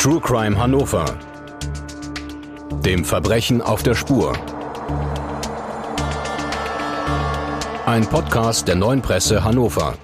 True Crime Hannover. Dem Verbrechen auf der Spur. Ein Podcast der neuen Presse Hannover.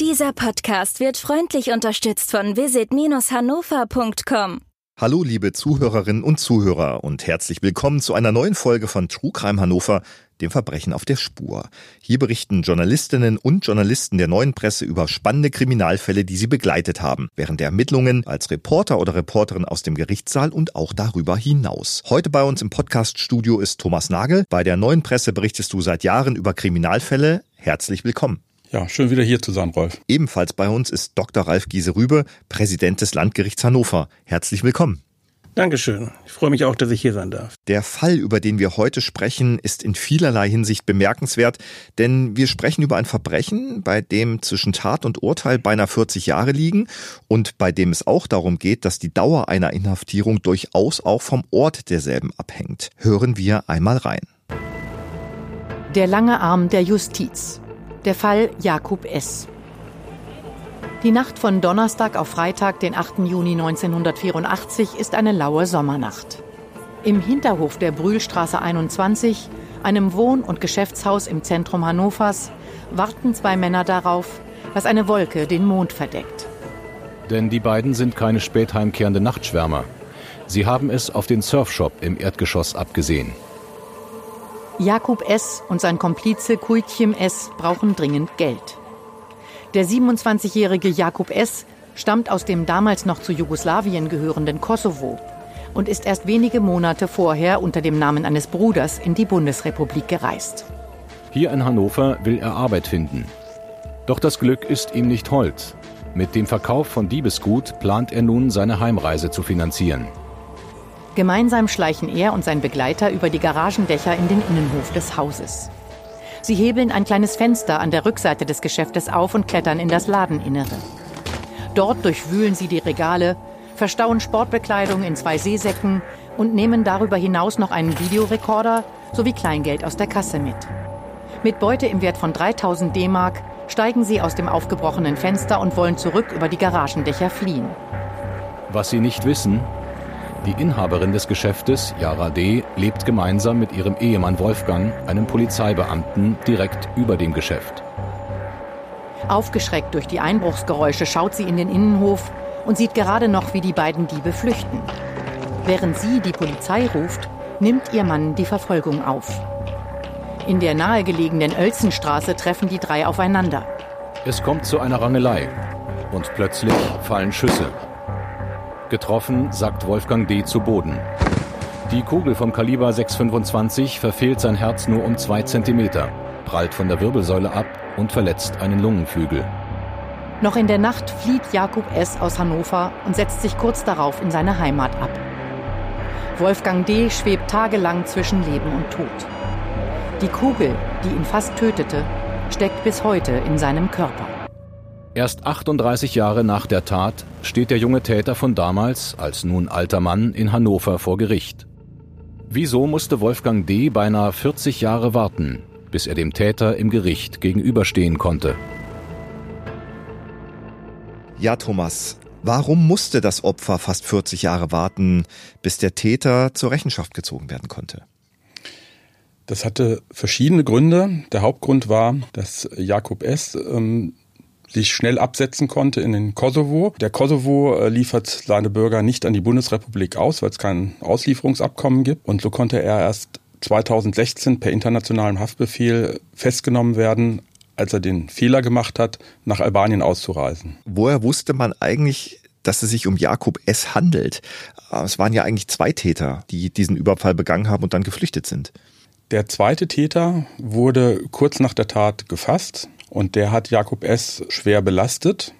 Dieser Podcast wird freundlich unterstützt von visit-hannover.com. Hallo liebe Zuhörerinnen und Zuhörer und herzlich willkommen zu einer neuen Folge von True Crime Hannover, dem Verbrechen auf der Spur. Hier berichten Journalistinnen und Journalisten der neuen Presse über spannende Kriminalfälle, die sie begleitet haben, während der Ermittlungen als Reporter oder Reporterin aus dem Gerichtssaal und auch darüber hinaus. Heute bei uns im Podcaststudio ist Thomas Nagel. Bei der neuen Presse berichtest du seit Jahren über Kriminalfälle. Herzlich willkommen. Ja, schön wieder hier zu sein, Rolf. Ebenfalls bei uns ist Dr. Ralf Giese-Rübe, Präsident des Landgerichts Hannover. Herzlich willkommen. Dankeschön. Ich freue mich auch, dass ich hier sein darf. Der Fall, über den wir heute sprechen, ist in vielerlei Hinsicht bemerkenswert, denn wir sprechen über ein Verbrechen, bei dem zwischen Tat und Urteil beinahe 40 Jahre liegen und bei dem es auch darum geht, dass die Dauer einer Inhaftierung durchaus auch vom Ort derselben abhängt. Hören wir einmal rein. Der lange Arm der Justiz. Der Fall Jakub S. Die Nacht von Donnerstag auf Freitag, den 8. Juni 1984, ist eine laue Sommernacht. Im Hinterhof der Brühlstraße 21, einem Wohn- und Geschäftshaus im Zentrum Hannovers, warten zwei Männer darauf, dass eine Wolke den Mond verdeckt. Denn die beiden sind keine spät heimkehrende Nachtschwärmer. Sie haben es auf den Surfshop im Erdgeschoss abgesehen. Jakub S. und sein Komplize Kuitchem S. brauchen dringend Geld. Der 27-jährige Jakub S. stammt aus dem damals noch zu Jugoslawien gehörenden Kosovo und ist erst wenige Monate vorher unter dem Namen eines Bruders in die Bundesrepublik gereist. Hier in Hannover will er Arbeit finden. Doch das Glück ist ihm nicht hold. Mit dem Verkauf von Diebesgut plant er nun seine Heimreise zu finanzieren. Gemeinsam schleichen er und sein Begleiter über die Garagendächer in den Innenhof des Hauses. Sie hebeln ein kleines Fenster an der Rückseite des Geschäftes auf und klettern in das Ladeninnere. Dort durchwühlen sie die Regale, verstauen Sportbekleidung in zwei Seesäcken und nehmen darüber hinaus noch einen Videorekorder sowie Kleingeld aus der Kasse mit. Mit Beute im Wert von 3000 D-Mark steigen sie aus dem aufgebrochenen Fenster und wollen zurück über die Garagendächer fliehen. Was sie nicht wissen, die Inhaberin des Geschäftes, Yara D., lebt gemeinsam mit ihrem Ehemann Wolfgang, einem Polizeibeamten, direkt über dem Geschäft. Aufgeschreckt durch die Einbruchsgeräusche schaut sie in den Innenhof und sieht gerade noch, wie die beiden Diebe flüchten. Während sie die Polizei ruft, nimmt ihr Mann die Verfolgung auf. In der nahegelegenen Oelzenstraße treffen die drei aufeinander. Es kommt zu einer Rangelei und plötzlich fallen Schüsse. Getroffen sackt Wolfgang D. zu Boden. Die Kugel vom Kaliber 625 verfehlt sein Herz nur um zwei Zentimeter, prallt von der Wirbelsäule ab und verletzt einen Lungenflügel. Noch in der Nacht flieht Jakub S. aus Hannover und setzt sich kurz darauf in seine Heimat ab. Wolfgang D. schwebt tagelang zwischen Leben und Tod. Die Kugel, die ihn fast tötete, steckt bis heute in seinem Körper. Erst 38 Jahre nach der Tat steht der junge Täter von damals, als nun alter Mann, in Hannover vor Gericht. Wieso musste Wolfgang D. beinahe 40 Jahre warten, bis er dem Täter im Gericht gegenüberstehen konnte? Ja, Thomas, warum musste das Opfer fast 40 Jahre warten, bis der Täter zur Rechenschaft gezogen werden konnte? Das hatte verschiedene Gründe. Der Hauptgrund war, dass Jakob S. Ähm, sich schnell absetzen konnte in den Kosovo. Der Kosovo äh, liefert seine Bürger nicht an die Bundesrepublik aus, weil es kein Auslieferungsabkommen gibt. Und so konnte er erst 2016 per internationalem Haftbefehl festgenommen werden, als er den Fehler gemacht hat, nach Albanien auszureisen. Woher wusste man eigentlich, dass es sich um Jakob S. handelt? Äh, es waren ja eigentlich zwei Täter, die diesen Überfall begangen haben und dann geflüchtet sind. Der zweite Täter wurde kurz nach der Tat gefasst und der hat Jakob S. schwer belastet.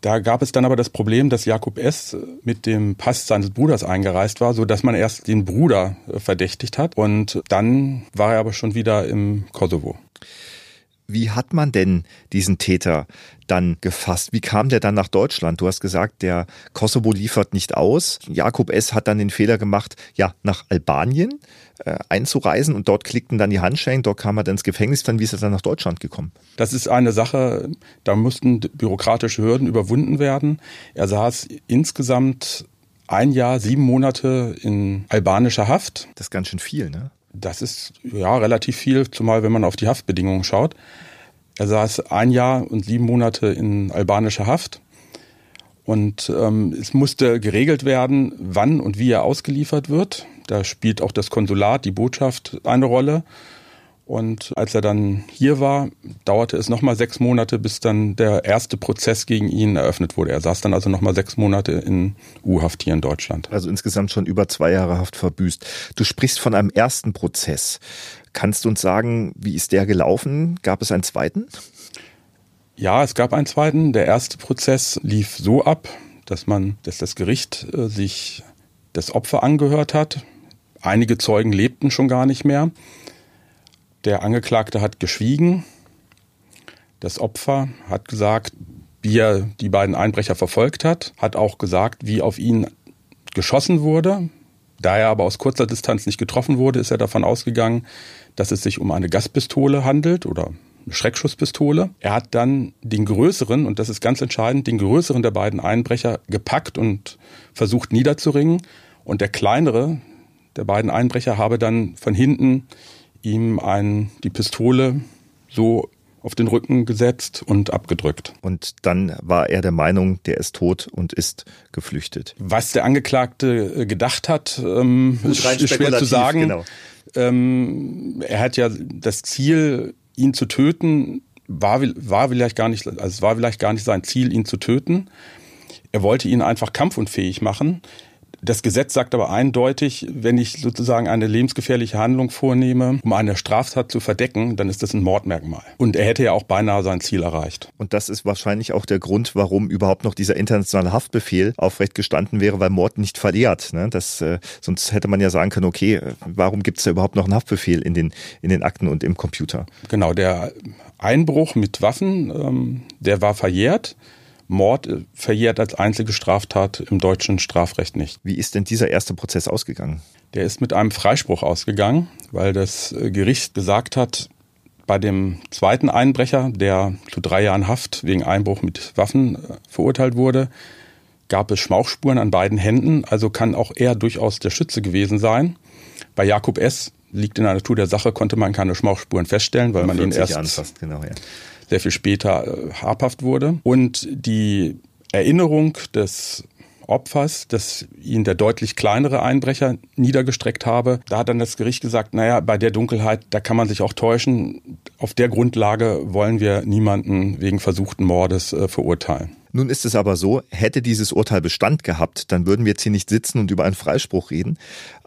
Da gab es dann aber das Problem, dass Jakob S. mit dem Pass seines Bruders eingereist war, so dass man erst den Bruder verdächtigt hat und dann war er aber schon wieder im Kosovo. Wie hat man denn diesen Täter dann gefasst? Wie kam der dann nach Deutschland? Du hast gesagt, der Kosovo liefert nicht aus. Jakob S. hat dann den Fehler gemacht, ja, nach Albanien äh, einzureisen und dort klickten dann die Handschellen, dort kam er dann ins Gefängnis, dann wie ist er dann nach Deutschland gekommen? Das ist eine Sache, da mussten bürokratische Hürden überwunden werden. Er saß insgesamt ein Jahr, sieben Monate in albanischer Haft. Das ist ganz schön viel, ne? Das ist ja relativ viel, zumal wenn man auf die Haftbedingungen schaut. Er saß ein Jahr und sieben Monate in albanischer Haft. Und ähm, es musste geregelt werden, wann und wie er ausgeliefert wird. Da spielt auch das Konsulat, die Botschaft eine Rolle. Und als er dann hier war, dauerte es nochmal sechs Monate, bis dann der erste Prozess gegen ihn eröffnet wurde. Er saß dann also nochmal sechs Monate in U-Haft hier in Deutschland. Also insgesamt schon über zwei Jahre Haft verbüßt. Du sprichst von einem ersten Prozess. Kannst du uns sagen, wie ist der gelaufen? Gab es einen zweiten? Ja, es gab einen zweiten. Der erste Prozess lief so ab, dass man, dass das Gericht äh, sich das Opfer angehört hat. Einige Zeugen lebten schon gar nicht mehr. Der Angeklagte hat geschwiegen. Das Opfer hat gesagt, wie er die beiden Einbrecher verfolgt hat, hat auch gesagt, wie auf ihn geschossen wurde. Da er aber aus kurzer Distanz nicht getroffen wurde, ist er davon ausgegangen, dass es sich um eine Gaspistole handelt oder eine Schreckschusspistole. Er hat dann den größeren, und das ist ganz entscheidend, den größeren der beiden Einbrecher gepackt und versucht niederzuringen. Und der kleinere der beiden Einbrecher habe dann von hinten ihm ein, die Pistole so auf den Rücken gesetzt und abgedrückt. Und dann war er der Meinung, der ist tot und ist geflüchtet. Was der Angeklagte äh, gedacht hat, ähm, ist, ist schwer zu sagen. Genau. Ähm, er hat ja das Ziel, ihn zu töten, war, war vielleicht gar nicht, also es war vielleicht gar nicht sein Ziel, ihn zu töten. Er wollte ihn einfach kampfunfähig machen. Das Gesetz sagt aber eindeutig, wenn ich sozusagen eine lebensgefährliche Handlung vornehme, um eine Straftat zu verdecken, dann ist das ein Mordmerkmal. Und er hätte ja auch beinahe sein Ziel erreicht. Und das ist wahrscheinlich auch der Grund, warum überhaupt noch dieser internationale Haftbefehl aufrecht gestanden wäre, weil Mord nicht verliert. Ne? Das, äh, sonst hätte man ja sagen können, okay, warum gibt es da überhaupt noch einen Haftbefehl in den, in den Akten und im Computer? Genau, der Einbruch mit Waffen, ähm, der war verjährt. Mord verjährt als einzige Straftat im deutschen Strafrecht nicht. Wie ist denn dieser erste Prozess ausgegangen? Der ist mit einem Freispruch ausgegangen, weil das Gericht gesagt hat, bei dem zweiten Einbrecher, der zu drei Jahren Haft wegen Einbruch mit Waffen äh, verurteilt wurde, gab es Schmauchspuren an beiden Händen, also kann auch er durchaus der Schütze gewesen sein. Bei Jakob S. liegt in der Natur der Sache, konnte man keine Schmauchspuren feststellen, weil man ihn erst fast, genau, ja sehr viel später äh, habhaft wurde. Und die Erinnerung des Opfers, dass ihn der deutlich kleinere Einbrecher niedergestreckt habe. Da hat dann das Gericht gesagt, naja, bei der Dunkelheit, da kann man sich auch täuschen. Auf der Grundlage wollen wir niemanden wegen versuchten Mordes äh, verurteilen. Nun ist es aber so, hätte dieses Urteil Bestand gehabt, dann würden wir jetzt hier nicht sitzen und über einen Freispruch reden,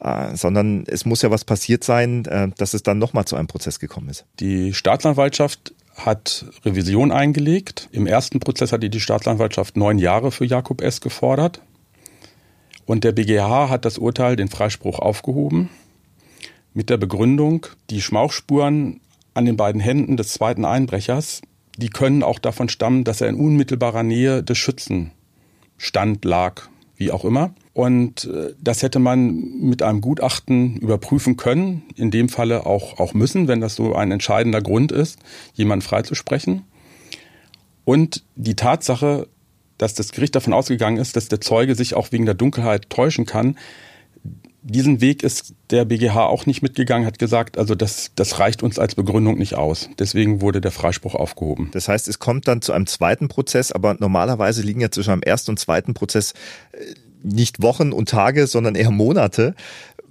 äh, sondern es muss ja was passiert sein, äh, dass es dann nochmal zu einem Prozess gekommen ist. Die Staatsanwaltschaft hat Revision eingelegt. Im ersten Prozess hatte die Staatsanwaltschaft neun Jahre für Jakob S. gefordert. Und der BGH hat das Urteil, den Freispruch aufgehoben, mit der Begründung, die Schmauchspuren an den beiden Händen des zweiten Einbrechers, die können auch davon stammen, dass er in unmittelbarer Nähe des Schützen stand, lag, wie auch immer. Und äh, das hätte man mit einem Gutachten überprüfen können, in dem Falle auch, auch müssen, wenn das so ein entscheidender Grund ist, jemanden freizusprechen. Und die Tatsache, dass das Gericht davon ausgegangen ist, dass der Zeuge sich auch wegen der Dunkelheit täuschen kann, diesen Weg ist der BGH auch nicht mitgegangen, hat gesagt, also das, das reicht uns als Begründung nicht aus. Deswegen wurde der Freispruch aufgehoben. Das heißt, es kommt dann zu einem zweiten Prozess, aber normalerweise liegen ja zwischen einem ersten und zweiten Prozess äh, nicht Wochen und Tage, sondern eher Monate.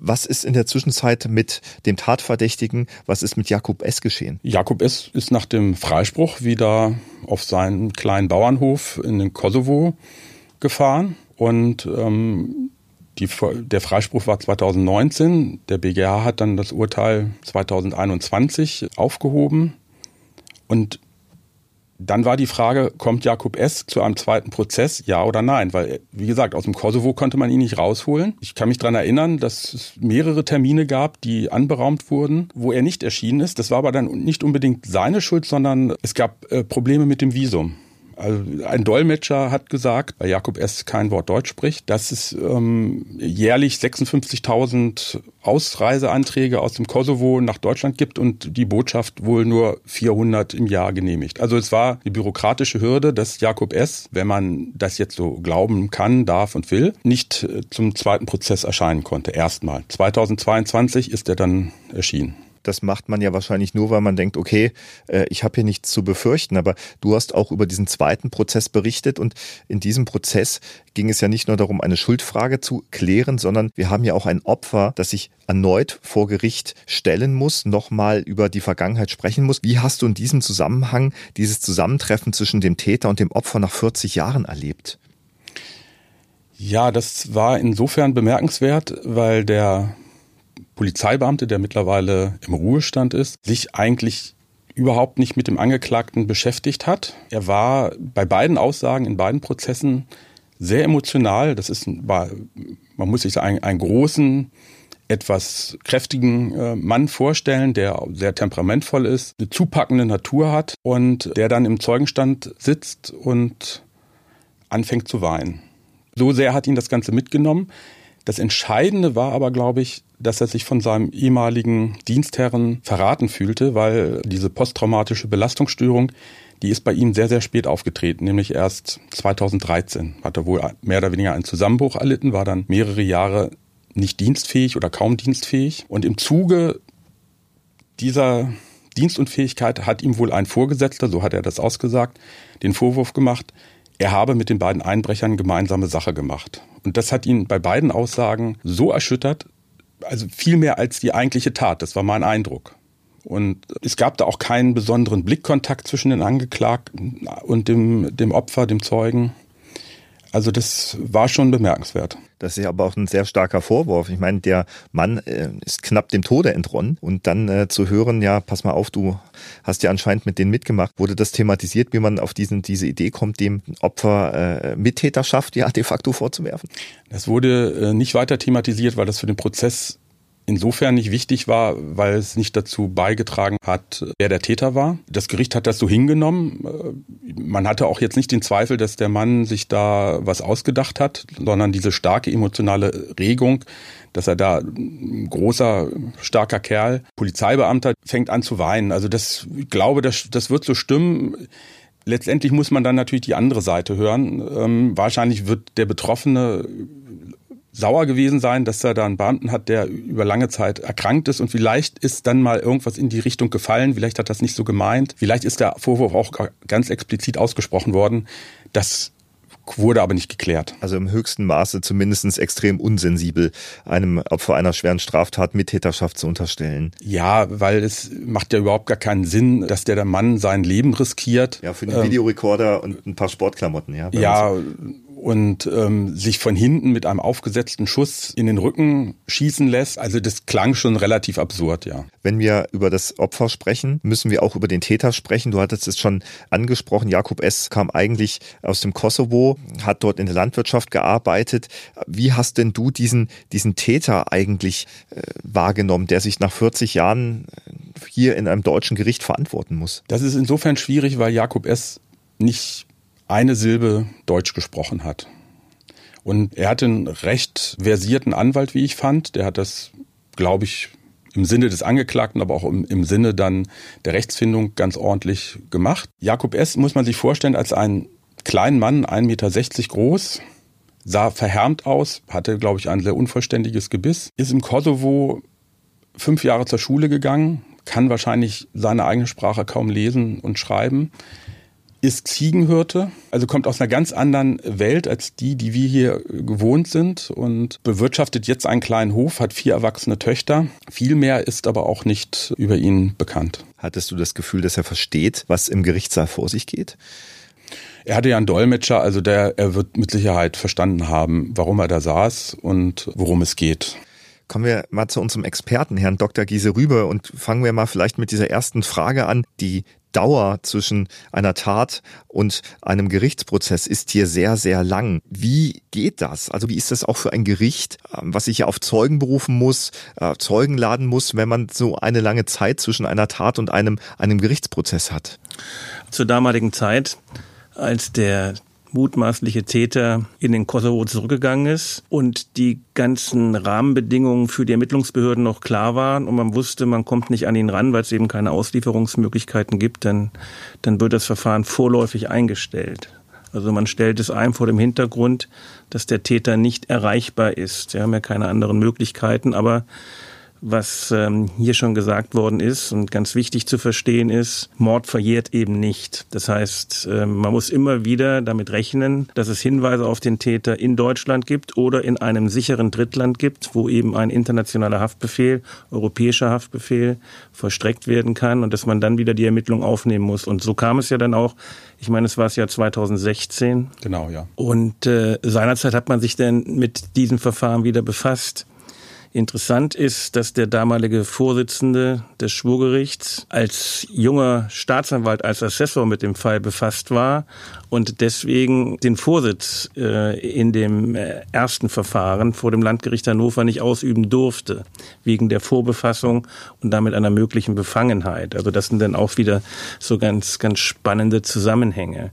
Was ist in der Zwischenzeit mit dem Tatverdächtigen, was ist mit Jakob S. geschehen? Jakob S. ist nach dem Freispruch wieder auf seinen kleinen Bauernhof in den Kosovo gefahren und ähm, die, der Freispruch war 2019. Der BGH hat dann das Urteil 2021 aufgehoben. Und Dann war die Frage, kommt Jakob S. zu einem zweiten Prozess, ja oder nein? Weil, wie gesagt, aus dem Kosovo konnte man ihn nicht rausholen. Ich kann mich daran erinnern, dass es mehrere Termine gab, die anberaumt wurden, wo er nicht erschienen ist. Das war aber dann nicht unbedingt seine Schuld, sondern es gab äh, Probleme mit dem Visum. Also ein Dolmetscher hat gesagt, weil Jakob S. kein Wort Deutsch spricht, dass es ähm, jährlich 56.000 Ausreiseanträge aus dem Kosovo nach Deutschland gibt und die Botschaft wohl nur 400 im Jahr genehmigt. Also es war die bürokratische Hürde, dass Jakob S., wenn man das jetzt so glauben kann, darf und will, nicht äh, zum zweiten Prozess erscheinen konnte. Erstmal. 2022 ist er dann erschienen. Das macht man ja wahrscheinlich nur, weil man denkt, okay, äh, ich habe hier nichts zu befürchten. Aber du hast auch über diesen zweiten Prozess berichtet und in diesem Prozess ging es ja nicht nur darum, eine Schuldfrage zu klären, sondern wir haben ja auch ein Opfer, das sich erneut vor Gericht stellen muss, nochmal über die Vergangenheit sprechen muss. Wie hast du in diesem Zusammenhang dieses Zusammentreffen zwischen dem Täter und dem Opfer nach 40 Jahren erlebt? Ja, das war insofern bemerkenswert, weil der Polizeibeamte, der mittlerweile im Ruhestand ist, sich eigentlich überhaupt nicht mit dem Angeklagten beschäftigt hat. Er war bei beiden Aussagen in beiden Prozessen sehr emotional. Das ist, war, man muss sich einen, einen großen, etwas kräftigen äh, Mann vorstellen, der sehr temperamentvoll ist, eine zupackende Natur hat und der dann im Zeugenstand sitzt und anfängt zu weinen. So sehr hat ihn das Ganze mitgenommen. Das Entscheidende war aber, glaube ich, dass er sich von seinem ehemaligen Dienstherren verraten fühlte, weil diese posttraumatische Belastungsstörung, die ist bei ihm sehr, sehr spät aufgetreten, nämlich erst 2013. Hat er wohl mehr oder weniger einen Zusammenbruch erlitten, war dann mehrere Jahre nicht dienstfähig oder kaum dienstfähig. Und im Zuge dieser Dienstunfähigkeit hat ihm wohl ein Vorgesetzter, so hat er das ausgesagt, den Vorwurf gemacht, er habe mit den beiden Einbrechern gemeinsame Sache gemacht. Und das hat ihn bei beiden Aussagen so erschüttert, also viel mehr als die eigentliche Tat. Das war mein Eindruck. Und es gab da auch keinen besonderen Blickkontakt zwischen den Angeklagten und dem, dem Opfer, dem Zeugen. Also das war schon bemerkenswert. Das ist ja aber auch ein sehr starker Vorwurf. Ich meine, der Mann äh, ist knapp dem Tode entronnen und dann äh, zu hören, ja, pass mal auf, du hast ja anscheinend mit denen mitgemacht. Wurde das thematisiert, wie man auf diesen, diese Idee kommt, dem Opfer äh, Mittäterschaft ja de facto vorzuwerfen? Das wurde äh, nicht weiter thematisiert, weil das für den Prozess insofern nicht wichtig war, weil es nicht dazu beigetragen hat, wer der Täter war. Das Gericht hat das so hingenommen. Man hatte auch jetzt nicht den Zweifel, dass der Mann sich da was ausgedacht hat, sondern diese starke emotionale Regung, dass er da ein großer, starker Kerl, Polizeibeamter, fängt an zu weinen. Also das, ich glaube, das, das wird so stimmen. Letztendlich muss man dann natürlich die andere Seite hören. Ähm, wahrscheinlich wird der Betroffene sauer gewesen sein, dass er da einen Beamten hat, der über lange Zeit erkrankt ist und vielleicht ist dann mal irgendwas in die Richtung gefallen, vielleicht hat das nicht so gemeint, vielleicht ist der Vorwurf auch ganz explizit ausgesprochen worden. Das wurde aber nicht geklärt. Also im höchsten Maße zumindest extrem unsensibel, einem Opfer einer schweren Straftat Mittäterschaft zu unterstellen. Ja, weil es macht ja überhaupt gar keinen Sinn, dass der Mann sein Leben riskiert. Ja, für einen ähm, Videorekorder und ein paar Sportklamotten, ja. Ja, und ähm, sich von hinten mit einem aufgesetzten Schuss in den Rücken schießen lässt. Also das klang schon relativ absurd, ja. Wenn wir über das Opfer sprechen, müssen wir auch über den Täter sprechen. Du hattest es schon angesprochen. Jakob S. kam eigentlich aus dem Kosovo, hat dort in der Landwirtschaft gearbeitet. Wie hast denn du diesen, diesen Täter eigentlich äh, wahrgenommen, der sich nach 40 Jahren hier in einem deutschen Gericht verantworten muss? Das ist insofern schwierig, weil Jakob S. nicht eine Silbe Deutsch gesprochen hat. Und er hatte einen recht versierten Anwalt, wie ich fand. Der hat das, glaube ich, im Sinne des Angeklagten, aber auch im, im, Sinne dann der Rechtsfindung ganz ordentlich gemacht. Jakob S. muss man sich vorstellen als einen kleinen Mann, 1,60 Meter groß, sah verhärmt aus, hatte, glaube ich, ein sehr unvollständiges Gebiss, ist im Kosovo fünf Jahre zur Schule gegangen, kann wahrscheinlich seine eigene Sprache kaum lesen und schreiben, ist Ziegenhirte, also kommt aus einer ganz anderen Welt als die, die wir hier gewohnt sind und bewirtschaftet jetzt einen kleinen Hof, hat vier erwachsene Töchter. Viel mehr ist aber auch nicht über ihn bekannt. Hattest du das Gefühl, dass er versteht, was im Gerichtssaal vor sich geht? Er hatte ja einen Dolmetscher, also der, er wird mit Sicherheit verstanden haben, warum er da saß und worum es geht. Kommen wir mal zu unserem Experten, Herrn Dr. Giese Rübe, und fangen wir mal vielleicht mit dieser ersten Frage an. Die Dauer zwischen einer Tat und einem Gerichtsprozess ist hier sehr, sehr lang. Wie geht das? Also wie ist das auch für ein Gericht, ähm, was sich ja auf Zeugen berufen muss, äh, Zeugen laden muss, wenn man so eine lange Zeit zwischen einer Tat und einem, einem Gerichtsprozess hat? Zur damaligen Zeit, als der mutmaßliche Täter in den Kosovo zurückgegangen ist und die ganzen Rahmenbedingungen für die Ermittlungsbehörden noch klar waren und man wusste, man kommt nicht an ihn ran, weil es eben keine Auslieferungsmöglichkeiten gibt, dann, dann wird das Verfahren vorläufig eingestellt. Also man stellt es ein vor dem Hintergrund, dass der Täter nicht erreichbar ist. Wir haben ja keine anderen Möglichkeiten, aber was ähm, hier schon gesagt worden ist und ganz wichtig zu verstehen ist, Mord verjährt eben nicht. Das heißt, äh, man muss immer wieder damit rechnen, dass es Hinweise auf den Täter in Deutschland gibt oder in einem sicheren Drittland gibt, wo eben ein internationaler Haftbefehl, europäischer Haftbefehl vollstreckt werden kann und dass man dann wieder die Ermittlung aufnehmen muss. Und so kam es ja dann auch. Ich meine, es war es ja 2016. Genau, ja. Und äh, seinerzeit hat man sich dann mit diesem Verfahren wieder befasst. Interessant ist, dass der damalige Vorsitzende des Schwurgerichts als junger Staatsanwalt, als Assessor mit dem Fall befasst war und deswegen den Vorsitz äh, in dem äh, ersten Verfahren vor dem Landgericht Hannover nicht ausüben durfte, wegen der Vorbefassung und damit einer möglichen Befangenheit. Also das sind dann auch wieder so ganz, ganz spannende Zusammenhänge.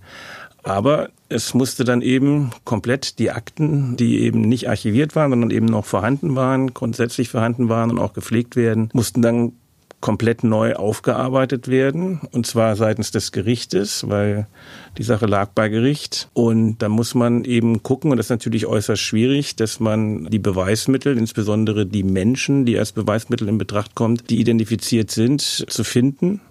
Aber es musste dann eben komplett die Akten, die eben nicht archiviert waren, sondern eben noch vorhanden waren, grundsätzlich vorhanden waren und auch gepflegt werden, mussten dann komplett neu aufgearbeitet werden. Und zwar seitens des Gerichtes, weil die Sache lag bei Gericht. Und da muss man eben gucken, und das ist natürlich äußerst schwierig, dass man die Beweismittel, insbesondere die Menschen, die als Beweismittel in Betracht kommt, die identifiziert sind, zu finden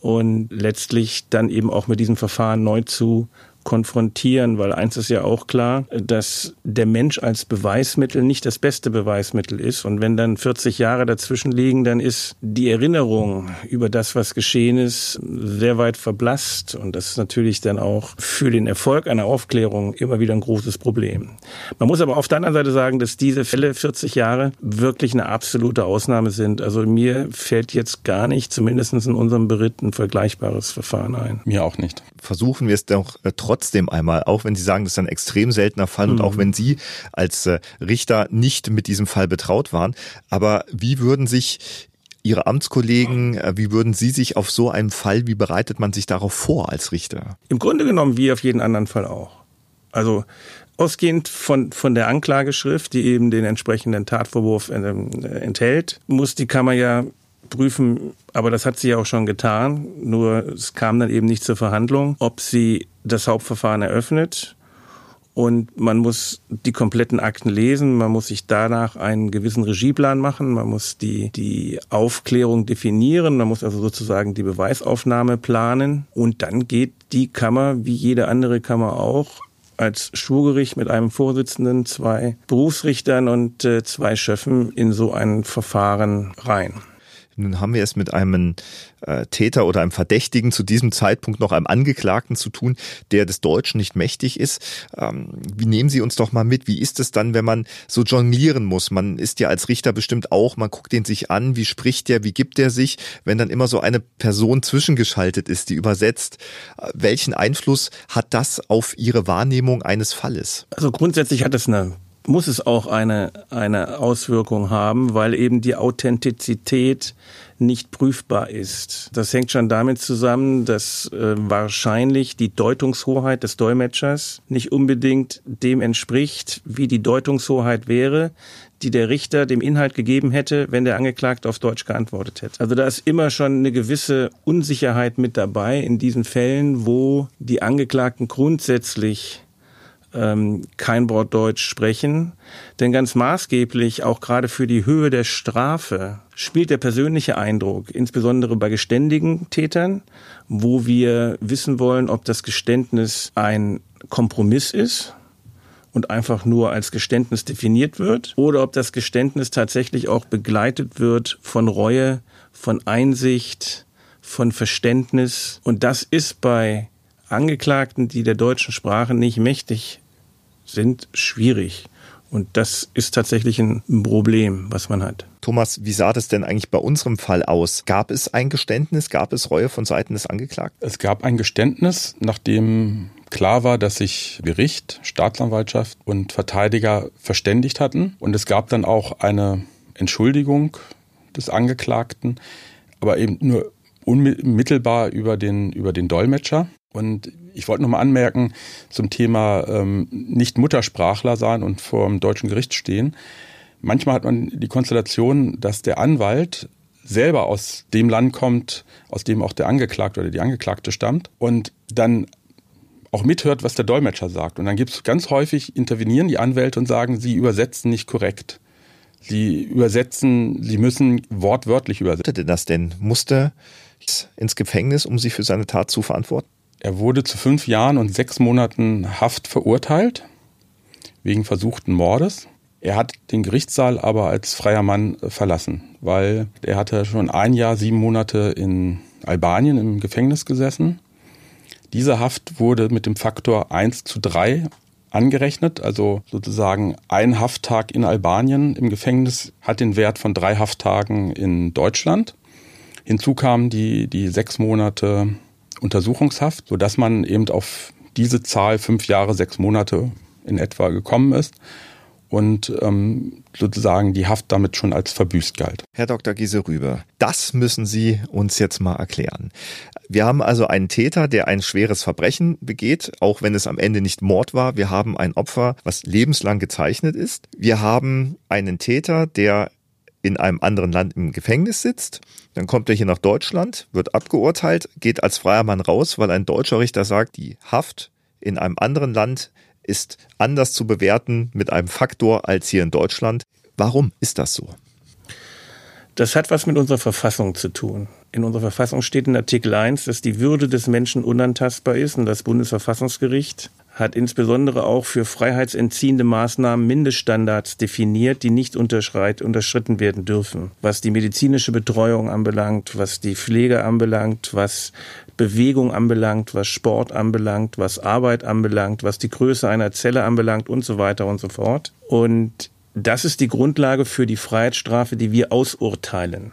und letztlich dann eben auch mit diesem Verfahren neu zu konfrontieren, weil eins ist ja auch klar, dass der Mensch als Beweismittel nicht das beste Beweismittel ist. Und wenn dann 40 Jahre dazwischen liegen, dann ist die Erinnerung über das, was geschehen ist, sehr weit verblasst. Und das ist natürlich dann auch für den Erfolg einer Aufklärung immer wieder ein großes Problem. Man muss aber auf der anderen Seite sagen, dass diese Fälle 40 Jahre wirklich eine absolute Ausnahme sind. Also mir fällt jetzt gar nicht, zumindest in unserem Beritt, ein vergleichbares Verfahren ein. Mir auch nicht. Versuchen wir es doch äh, trotzdem trotzdem einmal, auch wenn Sie sagen, das ist ein extrem seltener Fall mhm. und auch mhm. wenn Sie als äh, Richter nicht mit diesem Fall betraut waren. Aber wie würden sich Ihre Amtskollegen, äh, wie würden Sie sich auf so einen Fall, wie bereitet man sich darauf vor als Richter? Im Grunde genommen wie auf jeden anderen Fall auch. Also Ausgehend von, von der Anklageschrift, die eben den entsprechenden Tatvorwurf äh, enthält, muss die Kammer ja prüfen, aber das hat sie ja auch schon getan, nur es kam dann eben nicht zur Verhandlung, ob sie das Hauptverfahren eröffnet. Und man muss die kompletten Akten lesen, man muss sich danach einen gewissen Regieplan machen, man muss die, die Aufklärung definieren, man muss also sozusagen die Beweisaufnahme planen. Und dann geht die Kammer, wie jede andere Kammer auch, als Schwurgericht mit einem Vorsitzenden, zwei Berufsrichtern und äh, zwei Schöffen in so ein Verfahren rein. Nun haben wir es mit einem äh, Täter oder einem Verdächtigen zu diesem Zeitpunkt noch einem Angeklagten zu tun, der des Deutschen nicht mächtig ist. Ähm, wie nehmen Sie uns doch mal mit? Wie ist es dann, wenn man so jonglieren muss? Man ist ja als Richter bestimmt auch, man guckt den sich an, wie spricht der, wie gibt der sich, wenn dann immer so eine Person zwischengeschaltet ist, die übersetzt. Äh, welchen Einfluss hat das auf Ihre Wahrnehmung eines Falles? Also grundsätzlich hat es eine muss es auch eine, eine Auswirkung haben, weil eben die Authentizität nicht prüfbar ist. Das hängt schon damit zusammen, dass äh, wahrscheinlich die Deutungshoheit des Dolmetschers nicht unbedingt dem entspricht, wie die Deutungshoheit wäre, die der Richter dem Inhalt gegeben hätte, wenn der Angeklagte auf Deutsch geantwortet hätte. Also da ist immer schon eine gewisse Unsicherheit mit dabei in diesen Fällen, wo die Angeklagten grundsätzlich ähm, kein Wort Deutsch sprechen. Denn ganz maßgeblich, auch gerade für die Höhe der Strafe, spielt der persönliche Eindruck, insbesondere bei geständigen Tätern, wo wir wissen wollen, ob das Geständnis ein Kompromiss ist und einfach nur als Geständnis definiert wird oder ob das Geständnis tatsächlich auch begleitet wird von Reue, von Einsicht, von Verständnis. Und das ist bei Angeklagten, die der deutschen Sprache nicht mächtig sind, schwierig. Und das ist tatsächlich ein Problem, was man hat. Thomas, wie sah das denn eigentlich bei unserem Fall aus? Gab es ein Geständnis? Gab es Reue von Seiten des Angeklagten? Es gab ein Geständnis, nachdem klar war, dass sich Gericht, Staatsanwaltschaft und Verteidiger verständigt hatten. Und es gab dann auch eine Entschuldigung des Angeklagten, aber eben nur unmittelbar über den, über den Dolmetscher. Und ich wollte nochmal anmerken zum Thema ähm, nicht Muttersprachler sein und vor dem deutschen Gericht stehen. Manchmal hat man die Konstellation, dass der Anwalt selber aus dem Land kommt, aus dem auch der Angeklagte oder die Angeklagte stammt und dann auch mithört, was der Dolmetscher sagt. Und dann gibt es ganz häufig, intervenieren die Anwälte und sagen, sie übersetzen nicht korrekt. Sie übersetzen, sie müssen wortwörtlich übersetzen. Denn das denn? Musste ins Gefängnis, um sich für seine Tat zu verantworten? Er wurde zu fünf Jahren und sechs Monaten Haft verurteilt, wegen versuchten Mordes. Er hat den Gerichtssaal aber als freier Mann verlassen, weil er hatte schon ein Jahr, sieben Monate in Albanien im Gefängnis gesessen. Diese Haft wurde mit dem Faktor 1 zu 3 angerechnet, also sozusagen ein Hafttag in Albanien im Gefängnis hat den Wert von drei Hafttagen in Deutschland. Hinzu kamen die, die sechs Monate Untersuchungshaft, sodass man eben auf diese Zahl fünf Jahre, sechs Monate in etwa gekommen ist und ähm, sozusagen die Haft damit schon als verbüßt galt. Herr Dr. Giese-Rüber, das müssen Sie uns jetzt mal erklären. Wir haben also einen Täter, der ein schweres Verbrechen begeht, auch wenn es am Ende nicht Mord war. Wir haben ein Opfer, was lebenslang gezeichnet ist. Wir haben einen Täter, der in einem anderen Land im Gefängnis sitzt. Dann kommt er hier nach Deutschland, wird abgeurteilt, geht als freier Mann raus, weil ein deutscher Richter sagt, die Haft in einem anderen Land ist anders zu bewerten mit einem Faktor als hier in Deutschland. Warum ist das so? Das hat was mit unserer Verfassung zu tun. In unserer Verfassung steht in Artikel 1, dass die Würde des Menschen unantastbar ist und das Bundesverfassungsgericht hat insbesondere auch für freiheitsentziehende Maßnahmen Mindeststandards definiert, die nicht unterschritten werden dürfen. Was die medizinische Betreuung anbelangt, was die Pflege anbelangt, was Bewegung anbelangt, was Sport anbelangt, was Arbeit anbelangt, was die Größe einer Zelle anbelangt und so weiter und so fort. Und das ist die Grundlage für die Freiheitsstrafe, die wir ausurteilen.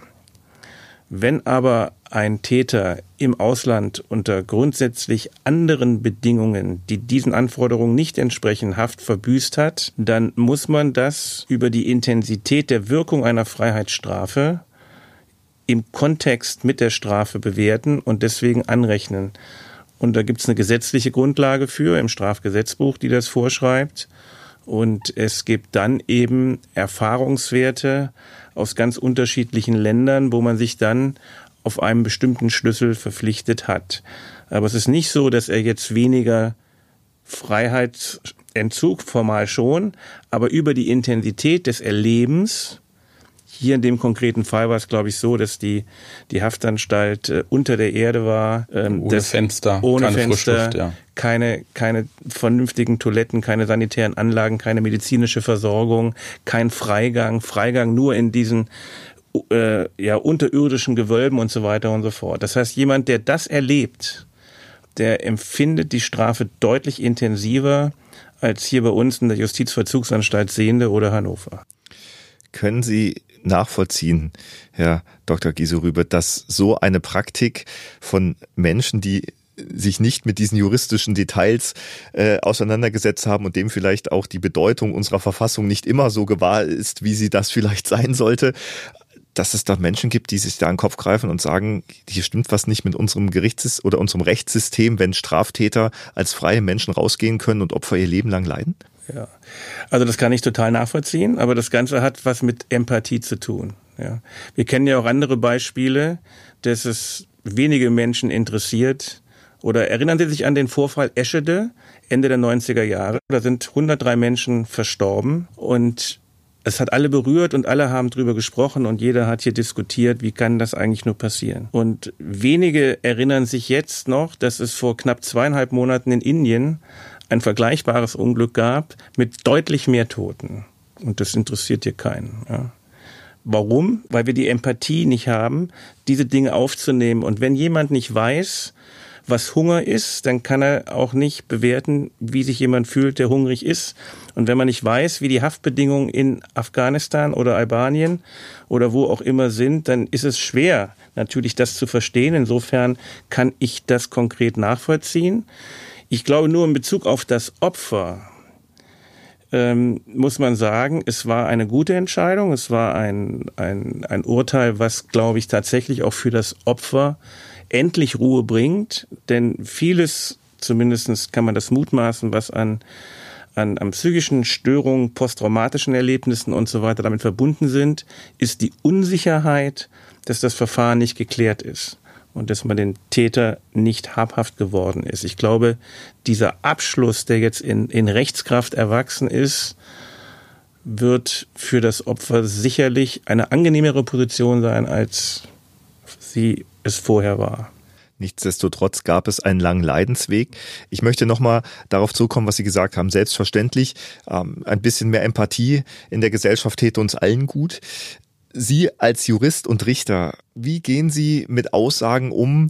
Wenn aber ein Täter im Ausland unter grundsätzlich anderen Bedingungen, die diesen Anforderungen nicht entsprechen, Haft verbüßt hat, dann muss man das über die Intensität der Wirkung einer Freiheitsstrafe im Kontext mit der Strafe bewerten und deswegen anrechnen. Und da gibt es eine gesetzliche Grundlage für im Strafgesetzbuch, die das vorschreibt. Und es gibt dann eben Erfahrungswerte, aus ganz unterschiedlichen Ländern, wo man sich dann auf einen bestimmten Schlüssel verpflichtet hat. Aber es ist nicht so, dass er jetzt weniger Freiheitsentzug formal schon, aber über die Intensität des Erlebens hier in dem konkreten Fall war es, glaube ich, so, dass die, die Haftanstalt äh, unter der Erde war. Ähm, ohne Fenster, ohne keine Fenster, ja. keine, keine vernünftigen Toiletten, keine sanitären Anlagen, keine medizinische Versorgung, kein Freigang, Freigang nur in diesen äh, ja, unterirdischen Gewölben und so weiter und so fort. Das heißt, jemand, der das erlebt, der empfindet die Strafe deutlich intensiver als hier bei uns in der Justizvollzugsanstalt Sehende oder Hannover. Können Sie nachvollziehen, Herr Dr. Gieserübe, dass so eine Praktik von Menschen, die sich nicht mit diesen juristischen Details äh, auseinandergesetzt haben und dem vielleicht auch die Bedeutung unserer Verfassung nicht immer so gewahr ist, wie sie das vielleicht sein sollte, dass es da Menschen gibt, die sich da an den Kopf greifen und sagen, hier stimmt was nicht mit unserem Gerichtssystem oder unserem Rechtssystem, wenn Straftäter als freie Menschen rausgehen können und Opfer ihr Leben lang leiden? Ja, also das kann ich total nachvollziehen, aber das Ganze hat was mit Empathie zu tun. Ja. Wir kennen ja auch andere Beispiele, dass es wenige Menschen interessiert. Oder erinnern Sie sich an den Vorfall Eschede, Ende der 90er Jahre? Da sind 103 Menschen verstorben und es hat alle berührt und alle haben drüber gesprochen und jeder hat hier diskutiert, wie kann das eigentlich nur passieren. Und wenige erinnern sich jetzt noch, dass es vor knapp zweieinhalb Monaten in Indien ein vergleichbares Unglück gab mit deutlich mehr Toten. Und das interessiert hier keinen. Ja. Warum? Weil wir die Empathie nicht haben, diese Dinge aufzunehmen. Und wenn jemand nicht weiß, was Hunger ist, dann kann er auch nicht bewerten, wie sich jemand fühlt, der hungrig ist. Und wenn man nicht weiß, wie die Haftbedingungen in Afghanistan oder Albanien oder wo auch immer sind, dann ist es schwer, natürlich das zu verstehen. Insofern kann ich das konkret nachvollziehen. Ich glaube nur in Bezug auf das Opfer ähm, muss man sagen, es war eine gute Entscheidung. Es war ein, ein, ein Urteil, was, glaube ich, tatsächlich auch für das Opfer endlich Ruhe bringt. Denn vieles, zumindestens kann man das mutmaßen, was an an, an psychischen Störungen, posttraumatischen Erlebnissen und so weiter damit verbunden sind, ist die Unsicherheit, dass das Verfahren nicht geklärt ist und dass man den Täter nicht habhaft geworden ist. Ich glaube, dieser Abschluss, der jetzt in, in Rechtskraft erwachsen ist, wird für das Opfer sicherlich eine angenehmere Position sein, als sie es vorher war. Nichtsdestotrotz gab es einen langen Leidensweg. Ich möchte nochmal darauf zurückkommen, was Sie gesagt haben. Selbstverständlich, ähm, ein bisschen mehr Empathie in der Gesellschaft täte uns allen gut. Sie als Jurist und Richter, wie gehen Sie mit Aussagen um,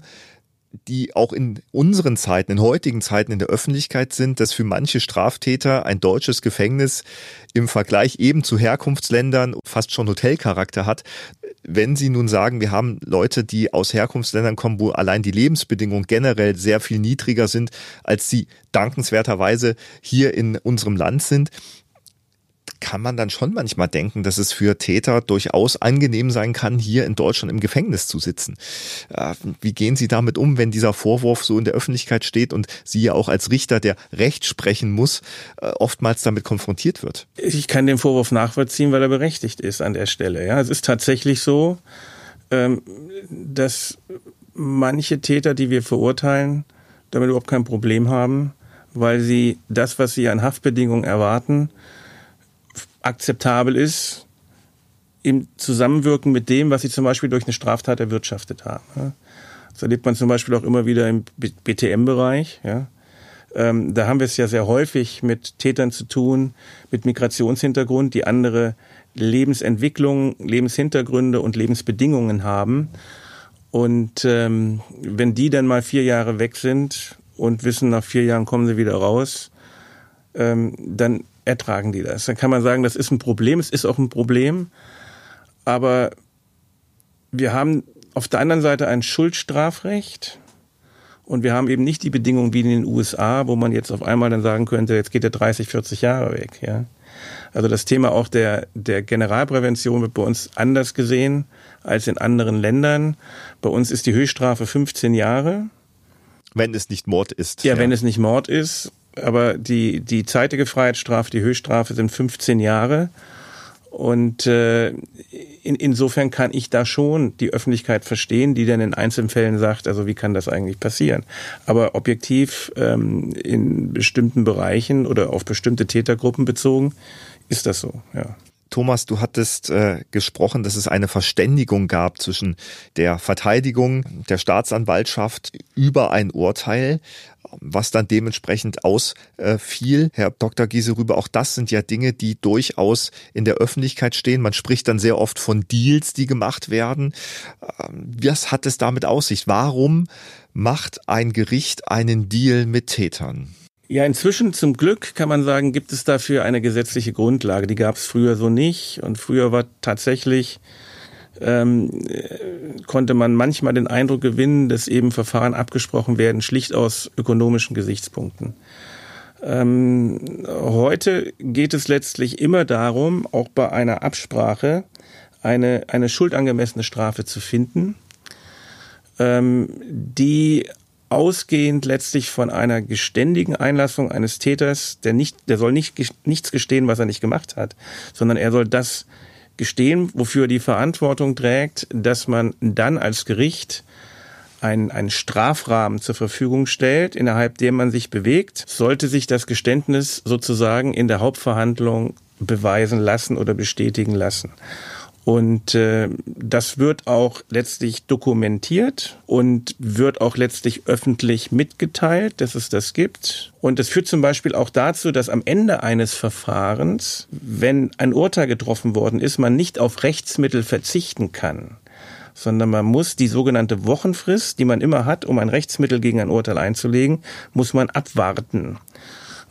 die auch in unseren Zeiten, in heutigen Zeiten in der Öffentlichkeit sind, dass für manche Straftäter ein deutsches Gefängnis im Vergleich eben zu Herkunftsländern fast schon Hotelcharakter hat. Wenn Sie nun sagen, wir haben Leute, die aus Herkunftsländern kommen, wo allein die Lebensbedingungen generell sehr viel niedriger sind, als sie dankenswerterweise hier in unserem Land sind, kann man dann schon manchmal denken, dass es für Täter durchaus angenehm sein kann, hier in Deutschland im Gefängnis zu sitzen. Äh, wie gehen Sie damit um, wenn dieser Vorwurf so in der Öffentlichkeit steht und Sie ja auch als Richter, der Recht sprechen muss, äh, oftmals damit konfrontiert wird? Ich kann den Vorwurf nachvollziehen, weil er berechtigt ist an der Stelle. Ja, es ist tatsächlich so, ähm, dass manche Täter, die wir verurteilen, damit überhaupt kein Problem haben, weil sie das, was sie an Haftbedingungen erwarten, akzeptabel ist im Zusammenwirken mit dem, was sie zum Beispiel durch eine Straftat erwirtschaftet haben. Das erlebt man zum Beispiel auch immer wieder im BTM-Bereich. Ähm, da haben wir es ja sehr häufig mit Tätern zu tun, mit Migrationshintergrund, die andere Lebensentwicklung, Lebenshintergründe und Lebensbedingungen haben. Und ähm, wenn die dann mal vier Jahre weg sind und wissen, nach vier Jahren kommen sie wieder raus, ähm, dann ertragen die das. Dann kann man sagen, das ist ein Problem, es ist auch ein Problem, aber wir haben auf der anderen Seite ein Schuldstrafrecht und wir haben eben nicht die Bedingungen wie in den USA, wo man jetzt auf einmal dann sagen könnte, jetzt geht er 30, 40 Jahre weg. Ja. Also das Thema auch der, der Generalprävention wird bei uns anders gesehen als in anderen Ländern. Bei uns ist die Höchststrafe 15 Jahre. Wenn es nicht Mord ist. Ja, ja. wenn es nicht Mord ist aber die, die zeitige Freiheitsstrafe, die Höchststrafe sind 15 Jahre. Und äh, in, insofern kann ich da schon die Öffentlichkeit verstehen, die dann in Einzelfällen sagt, also wie kann das eigentlich passieren? Aber objektiv ähm, in bestimmten Bereichen oder auf bestimmte Tätergruppen bezogen ist das so, ja. Thomas, du hattest äh, gesprochen, dass es eine Verständigung gab zwischen der Verteidigung der Staatsanwaltschaft über ein Urteil was dann dementsprechend ausfiel. Herr Dr. Gieserüber, auch das sind ja Dinge, die durchaus in der Öffentlichkeit stehen. Man spricht dann sehr oft von Deals, die gemacht werden. Ähm, was hat es damit aus sich? Warum macht ein Gericht einen Deal mit Tätern? Ja, inzwischen zum Glück kann man sagen, gibt es dafür eine gesetzliche Grundlage. Die gab es früher so nicht. Und früher war tatsächlich ähm, konnte man manchmal den Eindruck gewinnen, dass eben Verfahren abgesprochen werden, schlicht aus ökonomischen Gesichtspunkten. Ähm, heute geht es letztlich immer darum, auch bei einer Absprache eine, eine schuldangemessene Strafe zu finden, ähm, die ausgehend letztlich von einer geständigen Einlassung eines Täters, der nicht, der soll nicht nichts gestehen, was er nicht gemacht hat, sondern er soll das gestehen, wofür er die Verantwortung trägt, dass man dann als Gericht einen, einen Strafrahmen zur Verfügung stellt, innerhalb dem man sich bewegt, sollte sich das Geständnis sozusagen in der Hauptverhandlung beweisen lassen oder bestätigen lassen. Und äh, das wird auch letztlich dokumentiert und wird auch letztlich öffentlich mitgeteilt, dass es das gibt. Und das führt zum Beispiel auch dazu, dass am Ende eines Verfahrens, wenn ein Urteil getroffen worden ist, man nicht auf Rechtsmittel verzichten kann, sondern man muss die sogenannte Wochenfrist, die man immer hat, um ein Rechtsmittel gegen ein Urteil einzulegen, muss man abwarten.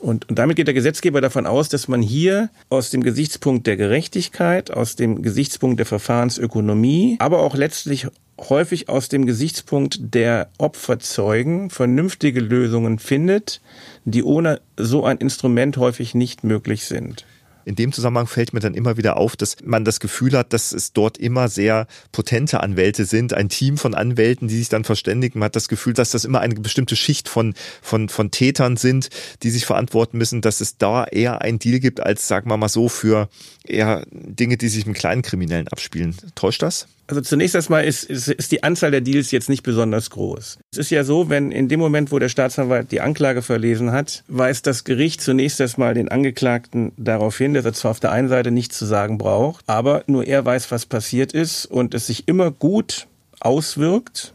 Und, und damit geht der Gesetzgeber davon aus, dass man hier aus dem Gesichtspunkt der Gerechtigkeit, aus dem Gesichtspunkt der Verfahrensökonomie, aber auch letztlich häufig aus dem Gesichtspunkt der Opferzeugen vernünftige Lösungen findet, die ohne so ein Instrument häufig nicht möglich sind. In dem Zusammenhang fällt mir dann immer wieder auf, dass man das Gefühl hat, dass es dort immer sehr potente Anwälte sind, ein Team von Anwälten, die sich dann verständigen. Man hat das Gefühl, dass das immer eine bestimmte Schicht von, von, von Tätern sind, die sich verantworten müssen, dass es da eher ein Deal gibt, als, sagen wir mal so, für eher Dinge, die sich mit kleinen Kriminellen abspielen. Täuscht das? Also zunächst erstmal ist, ist, ist die Anzahl der Deals jetzt nicht besonders groß. Es ist ja so, wenn in dem Moment, wo der Staatsanwalt die Anklage verlesen hat, weist das Gericht zunächst erstmal den Angeklagten darauf hin, dass er zwar auf der einen Seite nichts zu sagen braucht, aber nur er weiß, was passiert ist und es sich immer gut auswirkt,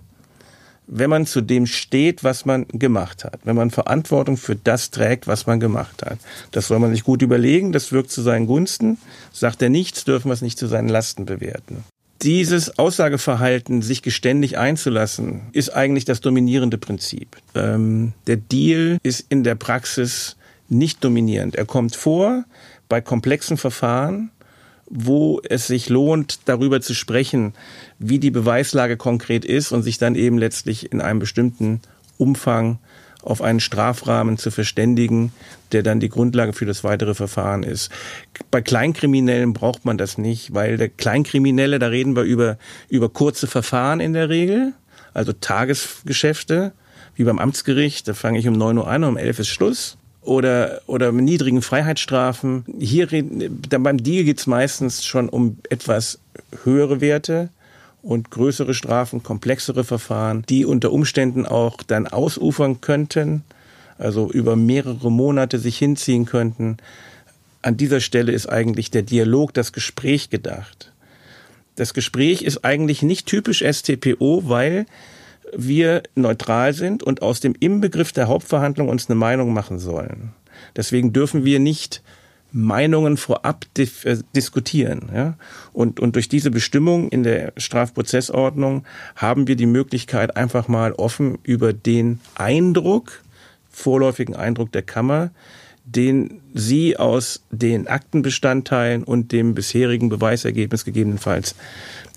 wenn man zu dem steht, was man gemacht hat, wenn man Verantwortung für das trägt, was man gemacht hat. Das soll man sich gut überlegen, das wirkt zu seinen Gunsten. Sagt er nichts, dürfen wir es nicht zu seinen Lasten bewerten. Dieses Aussageverhalten, sich geständig einzulassen, ist eigentlich das dominierende Prinzip. Ähm, der Deal ist in der Praxis nicht dominierend. Er kommt vor bei komplexen Verfahren, wo es sich lohnt, darüber zu sprechen, wie die Beweislage konkret ist und sich dann eben letztlich in einem bestimmten Umfang auf einen Strafrahmen zu verständigen, der dann die Grundlage für das weitere Verfahren ist. Bei Kleinkriminellen braucht man das nicht, weil der Kleinkriminelle, da reden wir über, über kurze Verfahren in der Regel, also Tagesgeschäfte, wie beim Amtsgericht, da fange ich um neun Uhr an, um elf ist Schluss oder, oder niedrigen Freiheitsstrafen. Hier dann beim Deal geht es meistens schon um etwas höhere Werte und größere Strafen, komplexere Verfahren, die unter Umständen auch dann ausufern könnten, also über mehrere Monate sich hinziehen könnten. An dieser Stelle ist eigentlich der Dialog, das Gespräch gedacht. Das Gespräch ist eigentlich nicht typisch STPO, weil wir neutral sind und aus dem Inbegriff der Hauptverhandlung uns eine Meinung machen sollen. Deswegen dürfen wir nicht Meinungen vorab äh, diskutieren. Ja? Und, und durch diese Bestimmung in der Strafprozessordnung haben wir die Möglichkeit, einfach mal offen über den Eindruck, vorläufigen Eindruck der Kammer, den sie aus den Aktenbestandteilen und dem bisherigen Beweisergebnis gegebenenfalls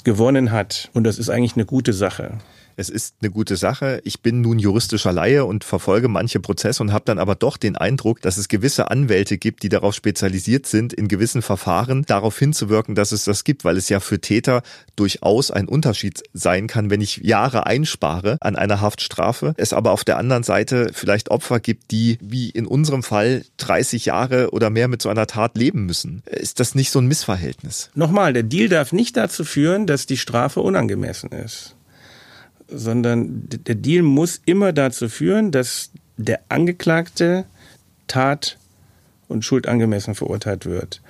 gewonnen hat. Und das ist eigentlich eine gute Sache es ist eine gute Sache. Ich bin nun juristischer Laie und verfolge manche Prozesse und habe dann aber doch den Eindruck, dass es gewisse Anwälte gibt, die darauf spezialisiert sind, in gewissen Verfahren darauf hinzuwirken, dass es das gibt, weil es ja für Täter durchaus ein Unterschied sein kann, wenn ich Jahre einspare an einer Haftstrafe, es aber auf der anderen Seite vielleicht Opfer gibt, die wie in unserem Fall 30 Jahre oder mehr mit so einer Tat leben müssen. Ist das nicht so ein Missverhältnis? Nochmal, der Deal darf nicht dazu führen, dass die Strafe unangemessen ist sondern der Deal muss immer dazu führen, dass der Angeklagte Tat und Schuld angemessen verurteilt wird.